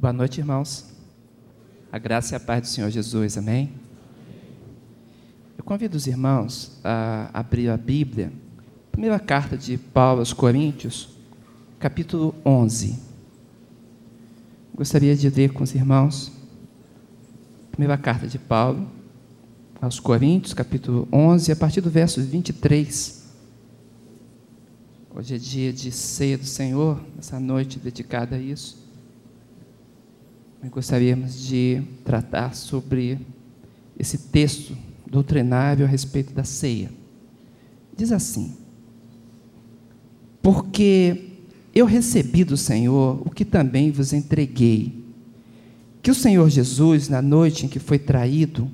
Boa noite, irmãos. A graça e a paz do Senhor Jesus, amém? Eu convido os irmãos a abrir a Bíblia, primeira carta de Paulo aos Coríntios, capítulo 11. Gostaria de ler com os irmãos, primeira carta de Paulo aos Coríntios, capítulo 11, a partir do verso 23. Hoje é dia de ceia do Senhor, essa noite dedicada a isso gostaríamos de tratar sobre esse texto doutrinário a respeito da ceia. Diz assim: Porque eu recebi do Senhor o que também vos entreguei, que o Senhor Jesus, na noite em que foi traído,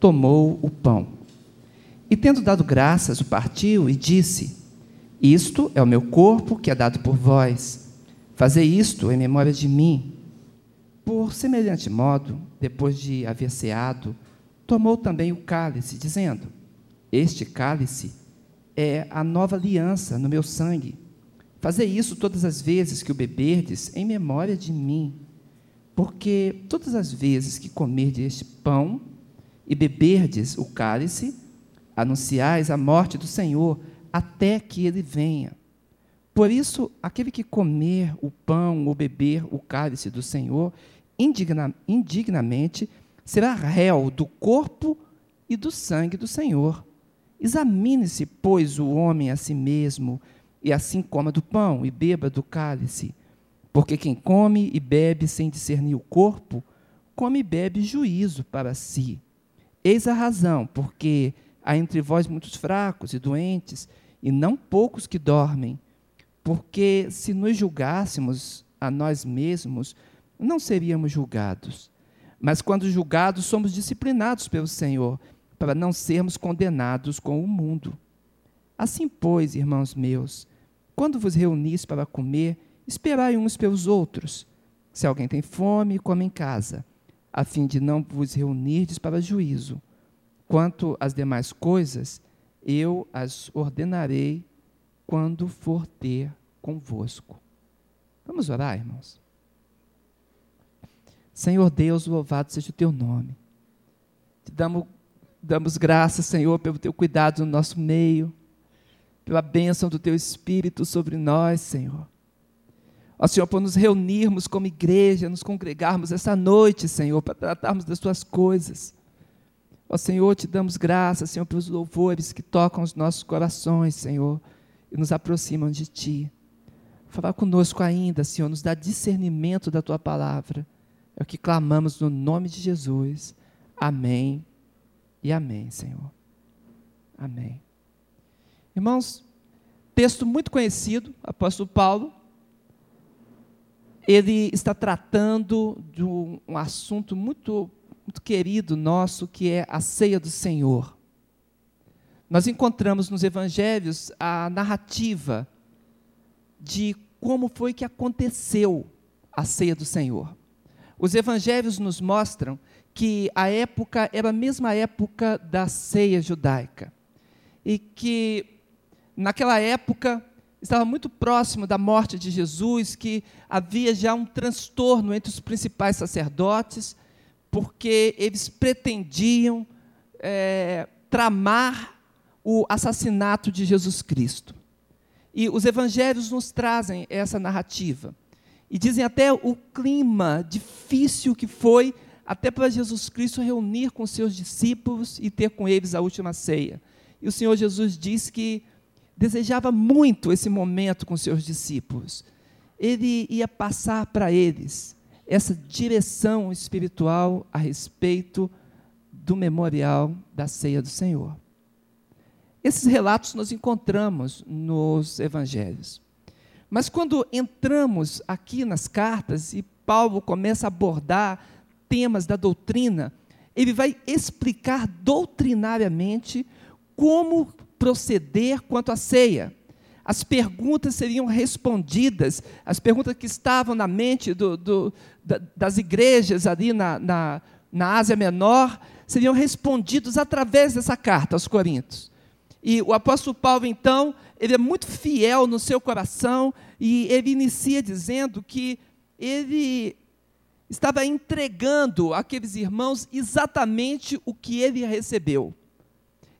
tomou o pão. E tendo dado graças, o partiu e disse: Isto é o meu corpo que é dado por vós. Fazei isto em memória de mim. Por semelhante modo, depois de haver ceado, tomou também o cálice, dizendo: Este cálice é a nova aliança no meu sangue. Fazei isso todas as vezes que o beberdes em memória de mim. Porque todas as vezes que comerdes este pão e beberdes o cálice, anunciais a morte do Senhor até que ele venha. Por isso, aquele que comer o pão ou beber o cálice do Senhor indigna, indignamente, será réu do corpo e do sangue do Senhor. Examine-se, pois, o homem a si mesmo, e assim coma do pão e beba do cálice. Porque quem come e bebe sem discernir o corpo, come e bebe juízo para si. Eis a razão, porque há entre vós muitos fracos e doentes, e não poucos que dormem. Porque se nos julgássemos a nós mesmos, não seríamos julgados. Mas quando julgados, somos disciplinados pelo Senhor, para não sermos condenados com o mundo. Assim, pois, irmãos meus, quando vos reunis para comer, esperai uns pelos outros. Se alguém tem fome, come em casa, a fim de não vos reunirdes para juízo. Quanto às demais coisas, eu as ordenarei quando for ter convosco. Vamos orar, irmãos? Senhor Deus, louvado seja o teu nome. Te damos, damos graças, Senhor, pelo teu cuidado no nosso meio, pela bênção do teu Espírito sobre nós, Senhor. Ó Senhor, por nos reunirmos como igreja, nos congregarmos essa noite, Senhor, para tratarmos das tuas coisas. Ó Senhor, te damos graças, Senhor, pelos louvores que tocam os nossos corações, Senhor, e nos aproximam de Ti. Fala conosco ainda, Senhor, nos dá discernimento da Tua palavra é o que clamamos no nome de Jesus. Amém e amém, Senhor. Amém. Irmãos, texto muito conhecido, apóstolo Paulo. Ele está tratando de um, assunto muito, muito querido nosso, que é a ceia do Senhor. Nós encontramos nos evangelhos a narrativa de como foi que aconteceu a ceia do Senhor. Os evangelhos nos mostram que a época era a mesma época da ceia judaica. E que naquela época estava muito próximo da morte de Jesus, que havia já um transtorno entre os principais sacerdotes, porque eles pretendiam é, tramar o assassinato de Jesus Cristo. E os evangelhos nos trazem essa narrativa. E dizem até o clima difícil que foi até para Jesus Cristo reunir com seus discípulos e ter com eles a última ceia. E o Senhor Jesus diz que desejava muito esse momento com seus discípulos. Ele ia passar para eles essa direção espiritual a respeito do memorial da ceia do Senhor. Esses relatos nós encontramos nos evangelhos. Mas quando entramos aqui nas cartas e Paulo começa a abordar temas da doutrina, ele vai explicar doutrinariamente como proceder quanto à ceia. As perguntas seriam respondidas, as perguntas que estavam na mente do, do, das igrejas ali na, na, na Ásia Menor, seriam respondidas através dessa carta aos Coríntios. E o apóstolo Paulo, então, ele é muito fiel no seu coração e ele inicia dizendo que ele estava entregando àqueles irmãos exatamente o que ele recebeu.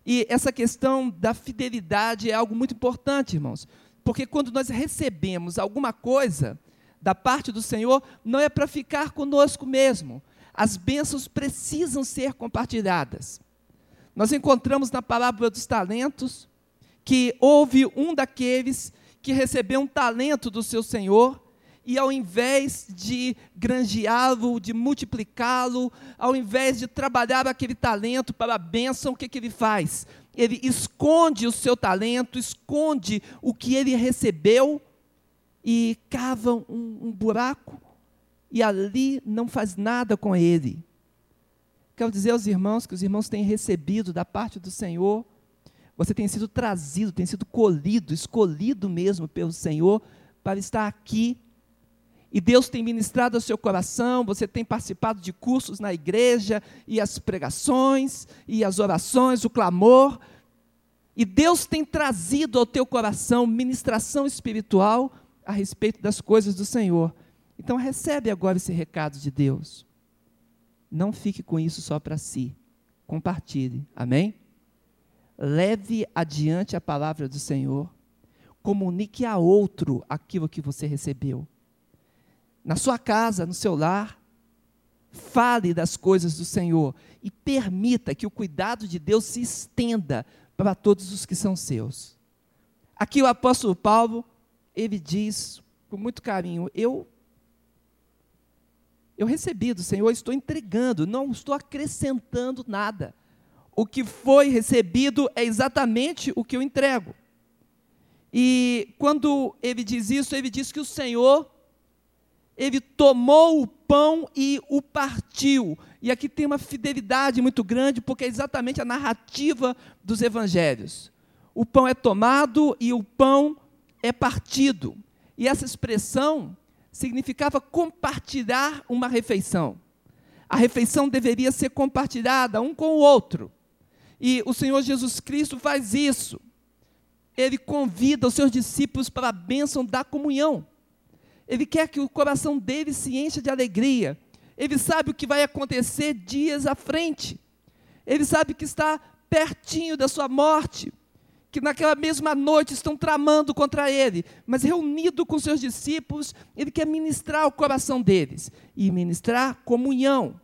E essa questão da fidelidade é algo muito importante, irmãos, porque quando nós recebemos alguma coisa da parte do Senhor, não é para ficar conosco mesmo. As bênçãos precisam ser compartilhadas. Nós encontramos na parábola dos talentos que houve um daqueles que recebeu um talento do seu Senhor e ao invés de granjeá-lo, de multiplicá-lo, ao invés de trabalhar aquele talento para a bênção, o que, que ele faz? Ele esconde o seu talento, esconde o que ele recebeu e cava um, um buraco e ali não faz nada com ele. Quero dizer aos irmãos que os irmãos têm recebido da parte do Senhor, você tem sido trazido, tem sido colhido, escolhido mesmo pelo Senhor para estar aqui e Deus tem ministrado ao seu coração, você tem participado de cursos na igreja, e as pregações, e as orações, o clamor, e Deus tem trazido ao teu coração ministração espiritual a respeito das coisas do Senhor. Então recebe agora esse recado de Deus. Não fique com isso só para si. Compartilhe. Amém? Leve adiante a palavra do Senhor. Comunique a outro aquilo que você recebeu na sua casa, no seu lar. Fale das coisas do Senhor e permita que o cuidado de Deus se estenda para todos os que são seus. Aqui o apóstolo Paulo, ele diz com muito carinho: Eu eu recebi do Senhor, estou entregando, não estou acrescentando nada. O que foi recebido é exatamente o que eu entrego. E quando ele diz isso, ele diz que o Senhor ele tomou o pão e o partiu. E aqui tem uma fidelidade muito grande, porque é exatamente a narrativa dos evangelhos. O pão é tomado e o pão é partido. E essa expressão significava compartilhar uma refeição. A refeição deveria ser compartilhada um com o outro. E o Senhor Jesus Cristo faz isso. Ele convida os seus discípulos para a bênção da comunhão. Ele quer que o coração dele se encha de alegria. Ele sabe o que vai acontecer dias à frente. Ele sabe que está pertinho da sua morte, que naquela mesma noite estão tramando contra ele, mas reunido com seus discípulos, ele quer ministrar o coração deles e ministrar comunhão.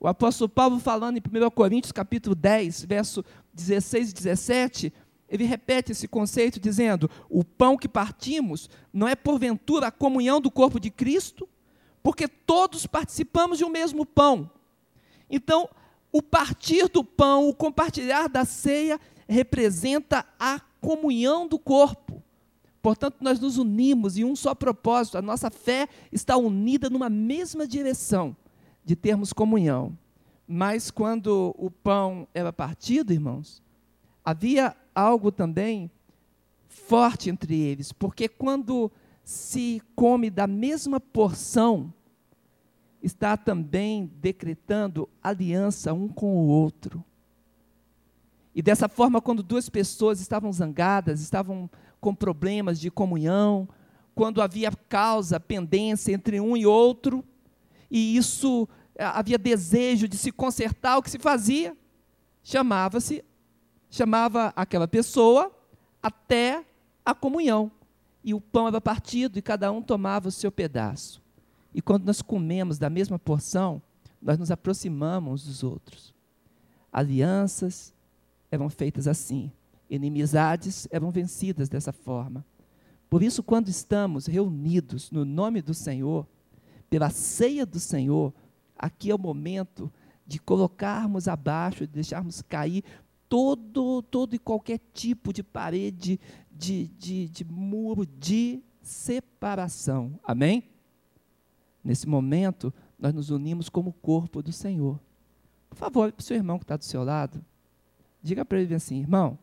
O apóstolo Paulo falando em 1 Coríntios capítulo 10, verso 16 e 17, ele repete esse conceito dizendo: o pão que partimos não é porventura a comunhão do corpo de Cristo, porque todos participamos de um mesmo pão. Então, o partir do pão, o compartilhar da ceia, representa a comunhão do corpo. Portanto, nós nos unimos em um só propósito, a nossa fé está unida numa mesma direção de termos comunhão. Mas quando o pão era partido, irmãos, havia algo também forte entre eles, porque quando se come da mesma porção, está também decretando aliança um com o outro. E dessa forma, quando duas pessoas estavam zangadas, estavam com problemas de comunhão, quando havia causa, pendência entre um e outro, e isso eh, havia desejo de se consertar, o que se fazia? Chamava-se chamava aquela pessoa até a comunhão. E o pão era partido e cada um tomava o seu pedaço. E quando nós comemos da mesma porção, nós nos aproximamos dos outros. Alianças eram feitas assim, inimizades eram vencidas dessa forma. Por isso, quando estamos reunidos no nome do Senhor, pela ceia do Senhor, aqui é o momento de colocarmos abaixo, de deixarmos cair todo, todo e qualquer tipo de parede, de, de, de muro de separação. Amém? Nesse momento, nós nos unimos como corpo do Senhor. Por favor, para o seu irmão que está do seu lado, diga para ele assim: irmão,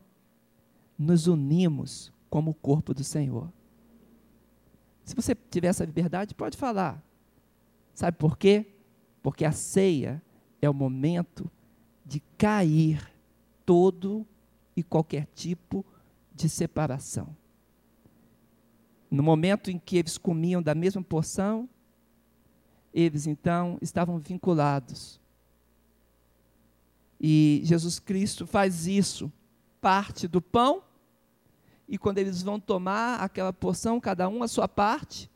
nos unimos como corpo do Senhor. Se você tiver essa liberdade, pode falar. Sabe por quê? Porque a ceia é o momento de cair todo e qualquer tipo de separação. No momento em que eles comiam da mesma porção, eles então estavam vinculados. E Jesus Cristo faz isso, parte do pão, e quando eles vão tomar aquela porção, cada um a sua parte,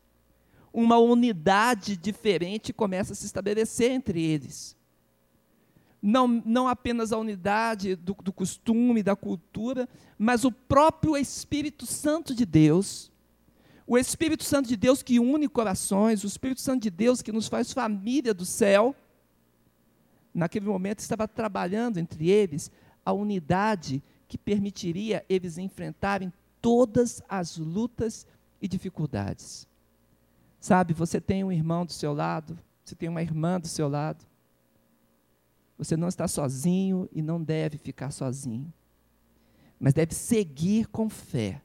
uma unidade diferente começa a se estabelecer entre eles. Não, não apenas a unidade do, do costume, da cultura, mas o próprio Espírito Santo de Deus o Espírito Santo de Deus que une corações, o Espírito Santo de Deus que nos faz família do céu, naquele momento estava trabalhando entre eles a unidade que permitiria eles enfrentarem todas as lutas e dificuldades. Sabe, você tem um irmão do seu lado, você tem uma irmã do seu lado. Você não está sozinho e não deve ficar sozinho, mas deve seguir com fé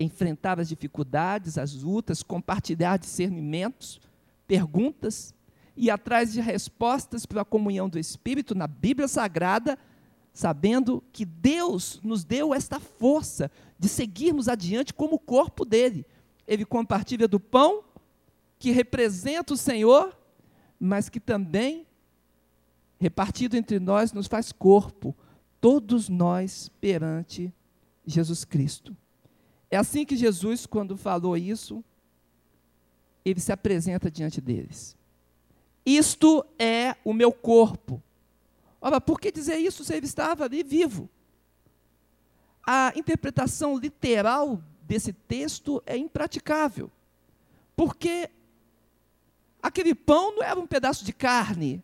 enfrentar as dificuldades, as lutas, compartilhar discernimentos, perguntas, e atrás de respostas pela comunhão do Espírito na Bíblia Sagrada, sabendo que Deus nos deu esta força de seguirmos adiante como o corpo dele. Ele compartilha do pão, que representa o Senhor, mas que também, repartido entre nós, nos faz corpo, todos nós perante Jesus Cristo. É assim que Jesus, quando falou isso, ele se apresenta diante deles. Isto é o meu corpo. Ora, por que dizer isso se ele estava ali vivo? A interpretação literal desse texto é impraticável. Porque aquele pão não era um pedaço de carne.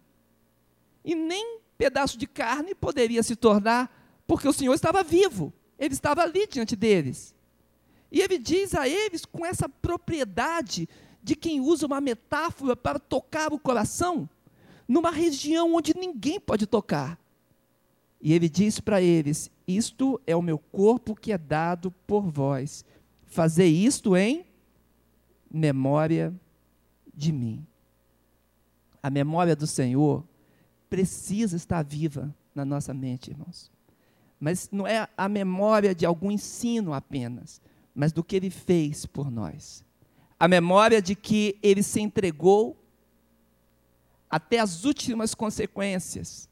E nem pedaço de carne poderia se tornar, porque o Senhor estava vivo. Ele estava ali diante deles. E ele diz a eles com essa propriedade de quem usa uma metáfora para tocar o coração, numa região onde ninguém pode tocar. E ele diz para eles: Isto é o meu corpo que é dado por vós. Fazer isto em memória de mim. A memória do Senhor precisa estar viva na nossa mente, irmãos. Mas não é a memória de algum ensino apenas, mas do que ele fez por nós. A memória de que ele se entregou até as últimas consequências,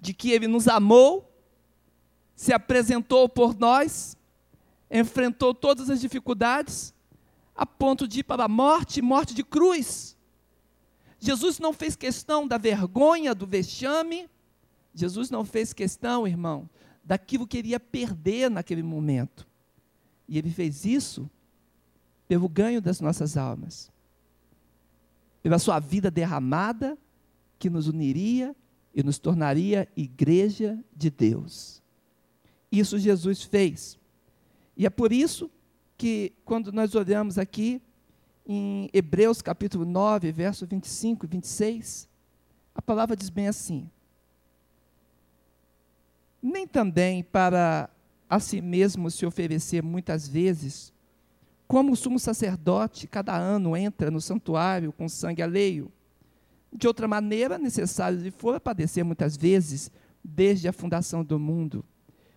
de que ele nos amou, se apresentou por nós, enfrentou todas as dificuldades, a ponto de ir para a morte morte de cruz. Jesus não fez questão da vergonha, do vexame, Jesus não fez questão, irmão, daquilo que ele ia perder naquele momento. E ele fez isso pelo ganho das nossas almas, pela sua vida derramada, que nos uniria e nos tornaria igreja de Deus. Isso Jesus fez. E é por isso que, quando nós olhamos aqui em Hebreus capítulo 9, verso 25 e 26, a palavra diz bem assim: Nem também para a si mesmo se oferecer muitas vezes, como o sumo sacerdote cada ano entra no santuário com sangue alheio. De outra maneira, necessário lhe for padecer muitas vezes, desde a fundação do mundo.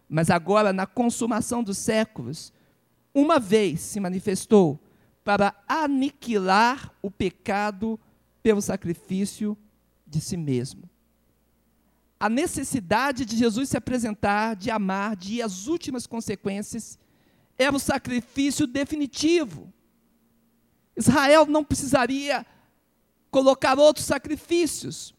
Mas agora, na consumação dos séculos, uma vez se manifestou para aniquilar o pecado pelo sacrifício de si mesmo a necessidade de Jesus se apresentar, de amar, de ir às últimas consequências, era o sacrifício definitivo. Israel não precisaria colocar outros sacrifícios.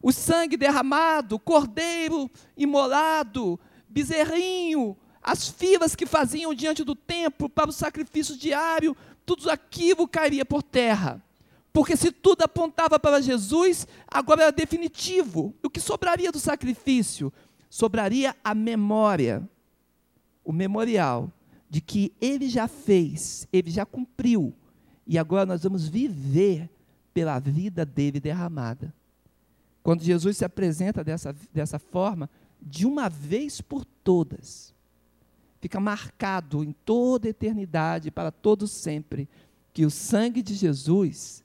O sangue derramado, cordeiro imolado, bezerrinho, as filas que faziam diante do templo para o sacrifício diário, tudo aquilo cairia por terra. Porque se tudo apontava para Jesus, agora era definitivo. O que sobraria do sacrifício? Sobraria a memória, o memorial de que ele já fez, ele já cumpriu, e agora nós vamos viver pela vida dele derramada. Quando Jesus se apresenta dessa, dessa forma, de uma vez por todas, fica marcado em toda a eternidade, para todo sempre, que o sangue de Jesus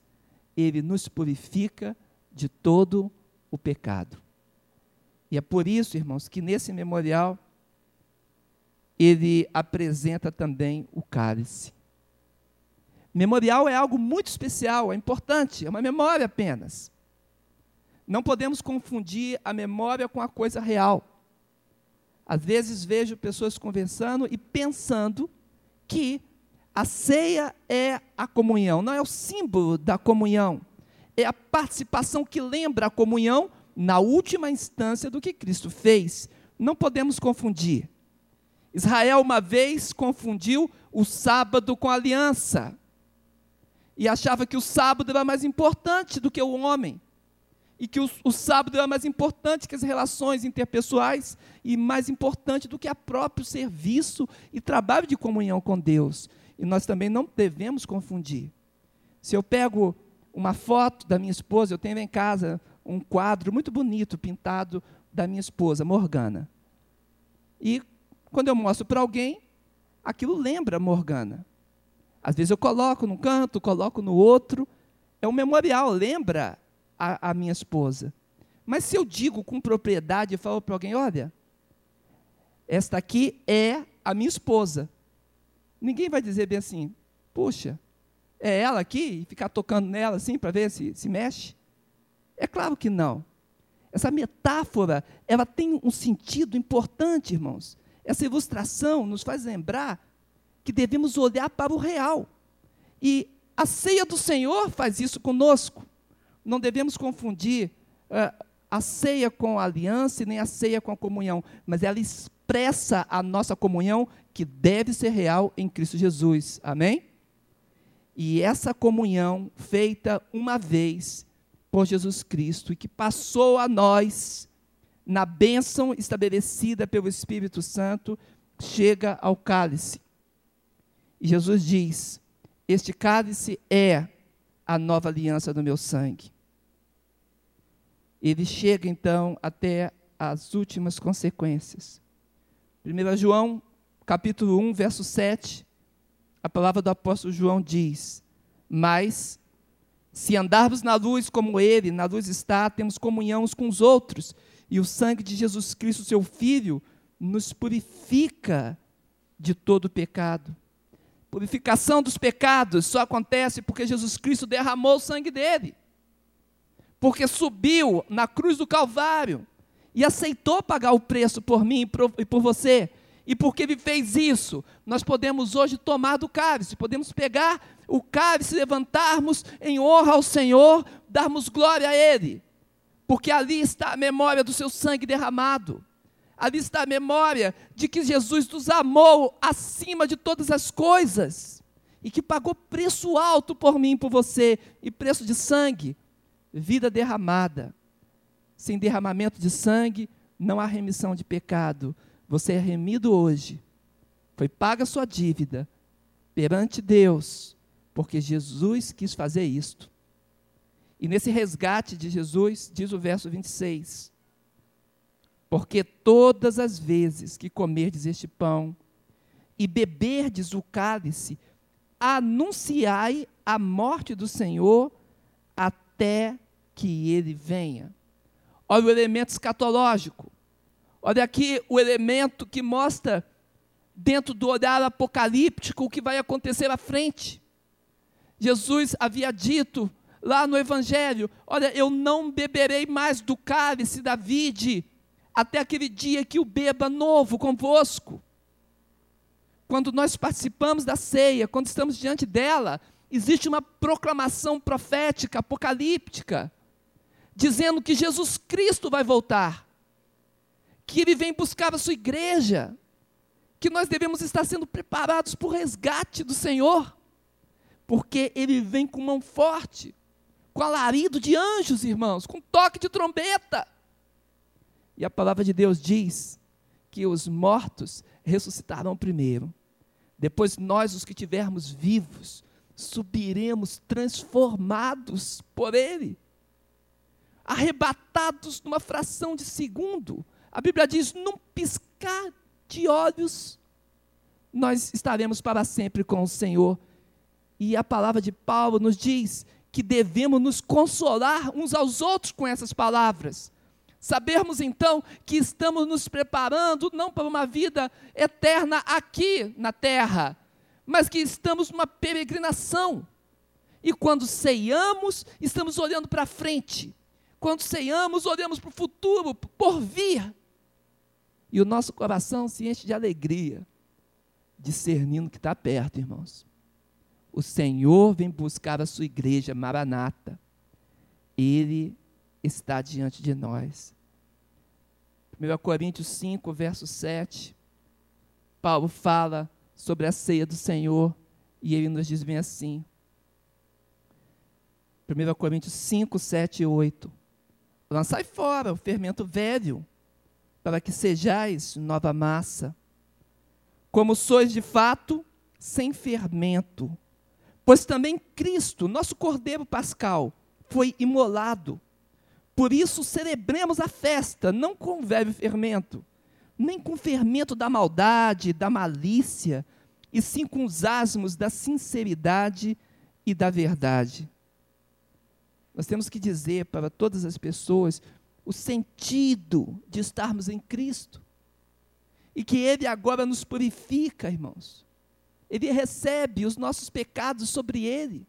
ele nos purifica de todo o pecado. E é por isso, irmãos, que nesse memorial ele apresenta também o cálice. Memorial é algo muito especial, é importante, é uma memória apenas. Não podemos confundir a memória com a coisa real. Às vezes vejo pessoas conversando e pensando que a ceia é a comunhão, não é o símbolo da comunhão, é a participação que lembra a comunhão na última instância do que Cristo fez. Não podemos confundir. Israel uma vez confundiu o sábado com a aliança e achava que o sábado era mais importante do que o homem e que o, o sábado era mais importante que as relações interpessoais e mais importante do que o próprio serviço e trabalho de comunhão com Deus. E nós também não devemos confundir. Se eu pego uma foto da minha esposa, eu tenho em casa um quadro muito bonito pintado da minha esposa, Morgana. E quando eu mostro para alguém, aquilo lembra Morgana. Às vezes eu coloco num canto, coloco no outro. É um memorial, lembra a, a minha esposa. Mas se eu digo com propriedade, eu falo para alguém: olha, esta aqui é a minha esposa. Ninguém vai dizer bem assim, puxa, é ela aqui? E ficar tocando nela assim para ver se se mexe? É claro que não. Essa metáfora, ela tem um sentido importante, irmãos. Essa ilustração nos faz lembrar que devemos olhar para o real. E a ceia do Senhor faz isso conosco não devemos confundir uh, a ceia com a aliança e nem a ceia com a comunhão, mas ela expressa a nossa comunhão que deve ser real em Cristo Jesus. Amém? E essa comunhão feita uma vez por Jesus Cristo e que passou a nós na bênção estabelecida pelo Espírito Santo, chega ao cálice. E Jesus diz: Este cálice é a nova aliança do meu sangue ele chega então até as últimas consequências. 1 João, capítulo 1, verso 7, a palavra do apóstolo João diz: Mas, se andarmos na luz como ele, na luz está, temos comunhão uns com os outros, e o sangue de Jesus Cristo, seu Filho, nos purifica de todo pecado. Purificação dos pecados só acontece porque Jesus Cristo derramou o sangue dele porque subiu na cruz do Calvário e aceitou pagar o preço por mim e por você. E porque ele fez isso, nós podemos hoje tomar do cálice, podemos pegar o cálice, levantarmos em honra ao Senhor, darmos glória a Ele, porque ali está a memória do seu sangue derramado, ali está a memória de que Jesus nos amou acima de todas as coisas e que pagou preço alto por mim por você, e preço de sangue, vida derramada. Sem derramamento de sangue, não há remissão de pecado. Você é remido hoje. Foi paga sua dívida perante Deus, porque Jesus quis fazer isto. E nesse resgate de Jesus, diz o verso 26, porque todas as vezes que comerdes este pão e beberdes o cálice, anunciai a morte do Senhor até que ele venha. Olha o elemento escatológico. Olha aqui o elemento que mostra, dentro do olhar apocalíptico, o que vai acontecer à frente. Jesus havia dito lá no Evangelho: Olha, eu não beberei mais do cálice da vide, até aquele dia que o beba novo convosco. Quando nós participamos da ceia, quando estamos diante dela, existe uma proclamação profética, apocalíptica dizendo que Jesus Cristo vai voltar, que Ele vem buscar a sua igreja, que nós devemos estar sendo preparados para o resgate do Senhor, porque Ele vem com mão forte, com alarido de anjos, irmãos, com toque de trombeta. E a palavra de Deus diz que os mortos ressuscitarão primeiro. Depois nós, os que tivermos vivos, subiremos transformados por Ele arrebatados numa fração de segundo. A Bíblia diz: num piscar de olhos, nós estaremos para sempre com o Senhor. E a palavra de Paulo nos diz que devemos nos consolar uns aos outros com essas palavras. Sabermos então que estamos nos preparando não para uma vida eterna aqui na terra, mas que estamos numa peregrinação. E quando ceiamos, estamos olhando para frente. Quando ceiamos, olhamos para o futuro, por vir. E o nosso coração se enche de alegria, discernindo que está perto, irmãos. O Senhor vem buscar a sua igreja, Maranata. Ele está diante de nós. 1 Coríntios 5, verso 7. Paulo fala sobre a ceia do Senhor e ele nos diz bem assim. 1 Coríntios 5, 7 e 8. Lançai fora o fermento velho, para que sejais nova massa, como sois de fato, sem fermento. Pois também Cristo, nosso Cordeiro Pascal, foi imolado. Por isso celebremos a festa, não com velho fermento, nem com fermento da maldade, da malícia, e sim com os asmos da sinceridade e da verdade. Nós temos que dizer para todas as pessoas o sentido de estarmos em Cristo. E que Ele agora nos purifica, irmãos. Ele recebe os nossos pecados sobre Ele.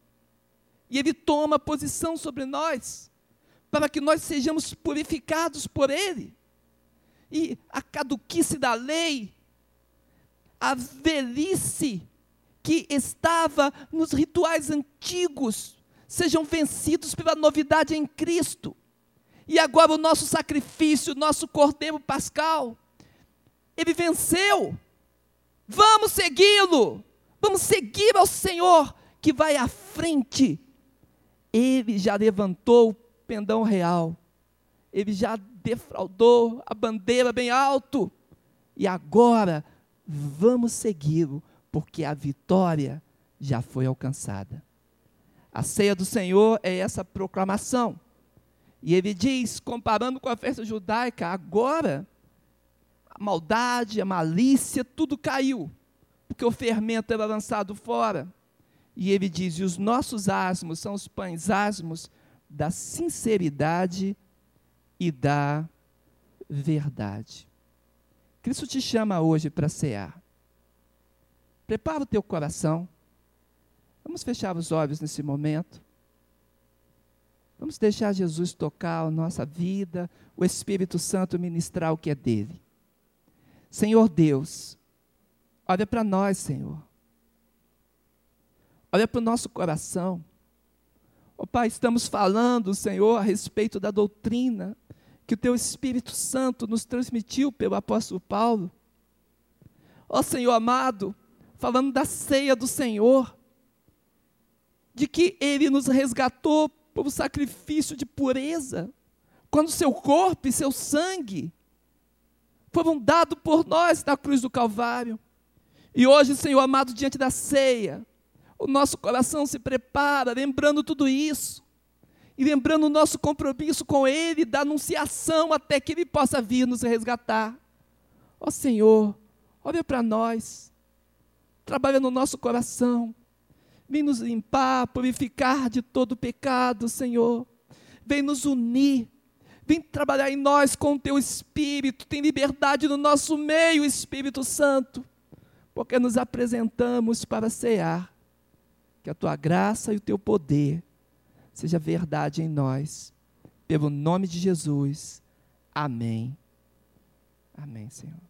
E Ele toma posição sobre nós, para que nós sejamos purificados por Ele. E a caduquice da lei, a velhice que estava nos rituais antigos, sejam vencidos pela novidade em Cristo. E agora o nosso sacrifício, o nosso cordeiro pascal, ele venceu. Vamos segui-lo. Vamos seguir ao Senhor que vai à frente. Ele já levantou o pendão real. Ele já defraudou a bandeira bem alto. E agora vamos segui-lo, porque a vitória já foi alcançada. A ceia do Senhor é essa proclamação. E ele diz, comparando com a festa judaica, agora a maldade, a malícia, tudo caiu, porque o fermento era lançado fora. E ele diz: e os nossos asmos são os pães asmos da sinceridade e da verdade. Cristo te chama hoje para cear. Prepara o teu coração Vamos fechar os olhos nesse momento. Vamos deixar Jesus tocar a nossa vida, o Espírito Santo ministrar o que é dele. Senhor Deus, olha para nós, Senhor. Olha para o nosso coração. Oh, Pai, estamos falando, Senhor, a respeito da doutrina que o Teu Espírito Santo nos transmitiu pelo apóstolo Paulo. Ó oh, Senhor amado, falando da ceia do Senhor, de que ele nos resgatou por um sacrifício de pureza, quando seu corpo e seu sangue foram dados por nós na cruz do Calvário. E hoje, Senhor amado, diante da ceia, o nosso coração se prepara, lembrando tudo isso, e lembrando o nosso compromisso com Ele, da anunciação até que Ele possa vir nos resgatar. Ó Senhor, olha para nós, trabalha no nosso coração, Vem nos limpar, purificar de todo pecado, Senhor. Vem nos unir. Vem trabalhar em nós com o teu Espírito. Tem liberdade no nosso meio, Espírito Santo. Porque nos apresentamos para cear. Que a tua graça e o teu poder seja verdade em nós. Pelo nome de Jesus. Amém. Amém, Senhor.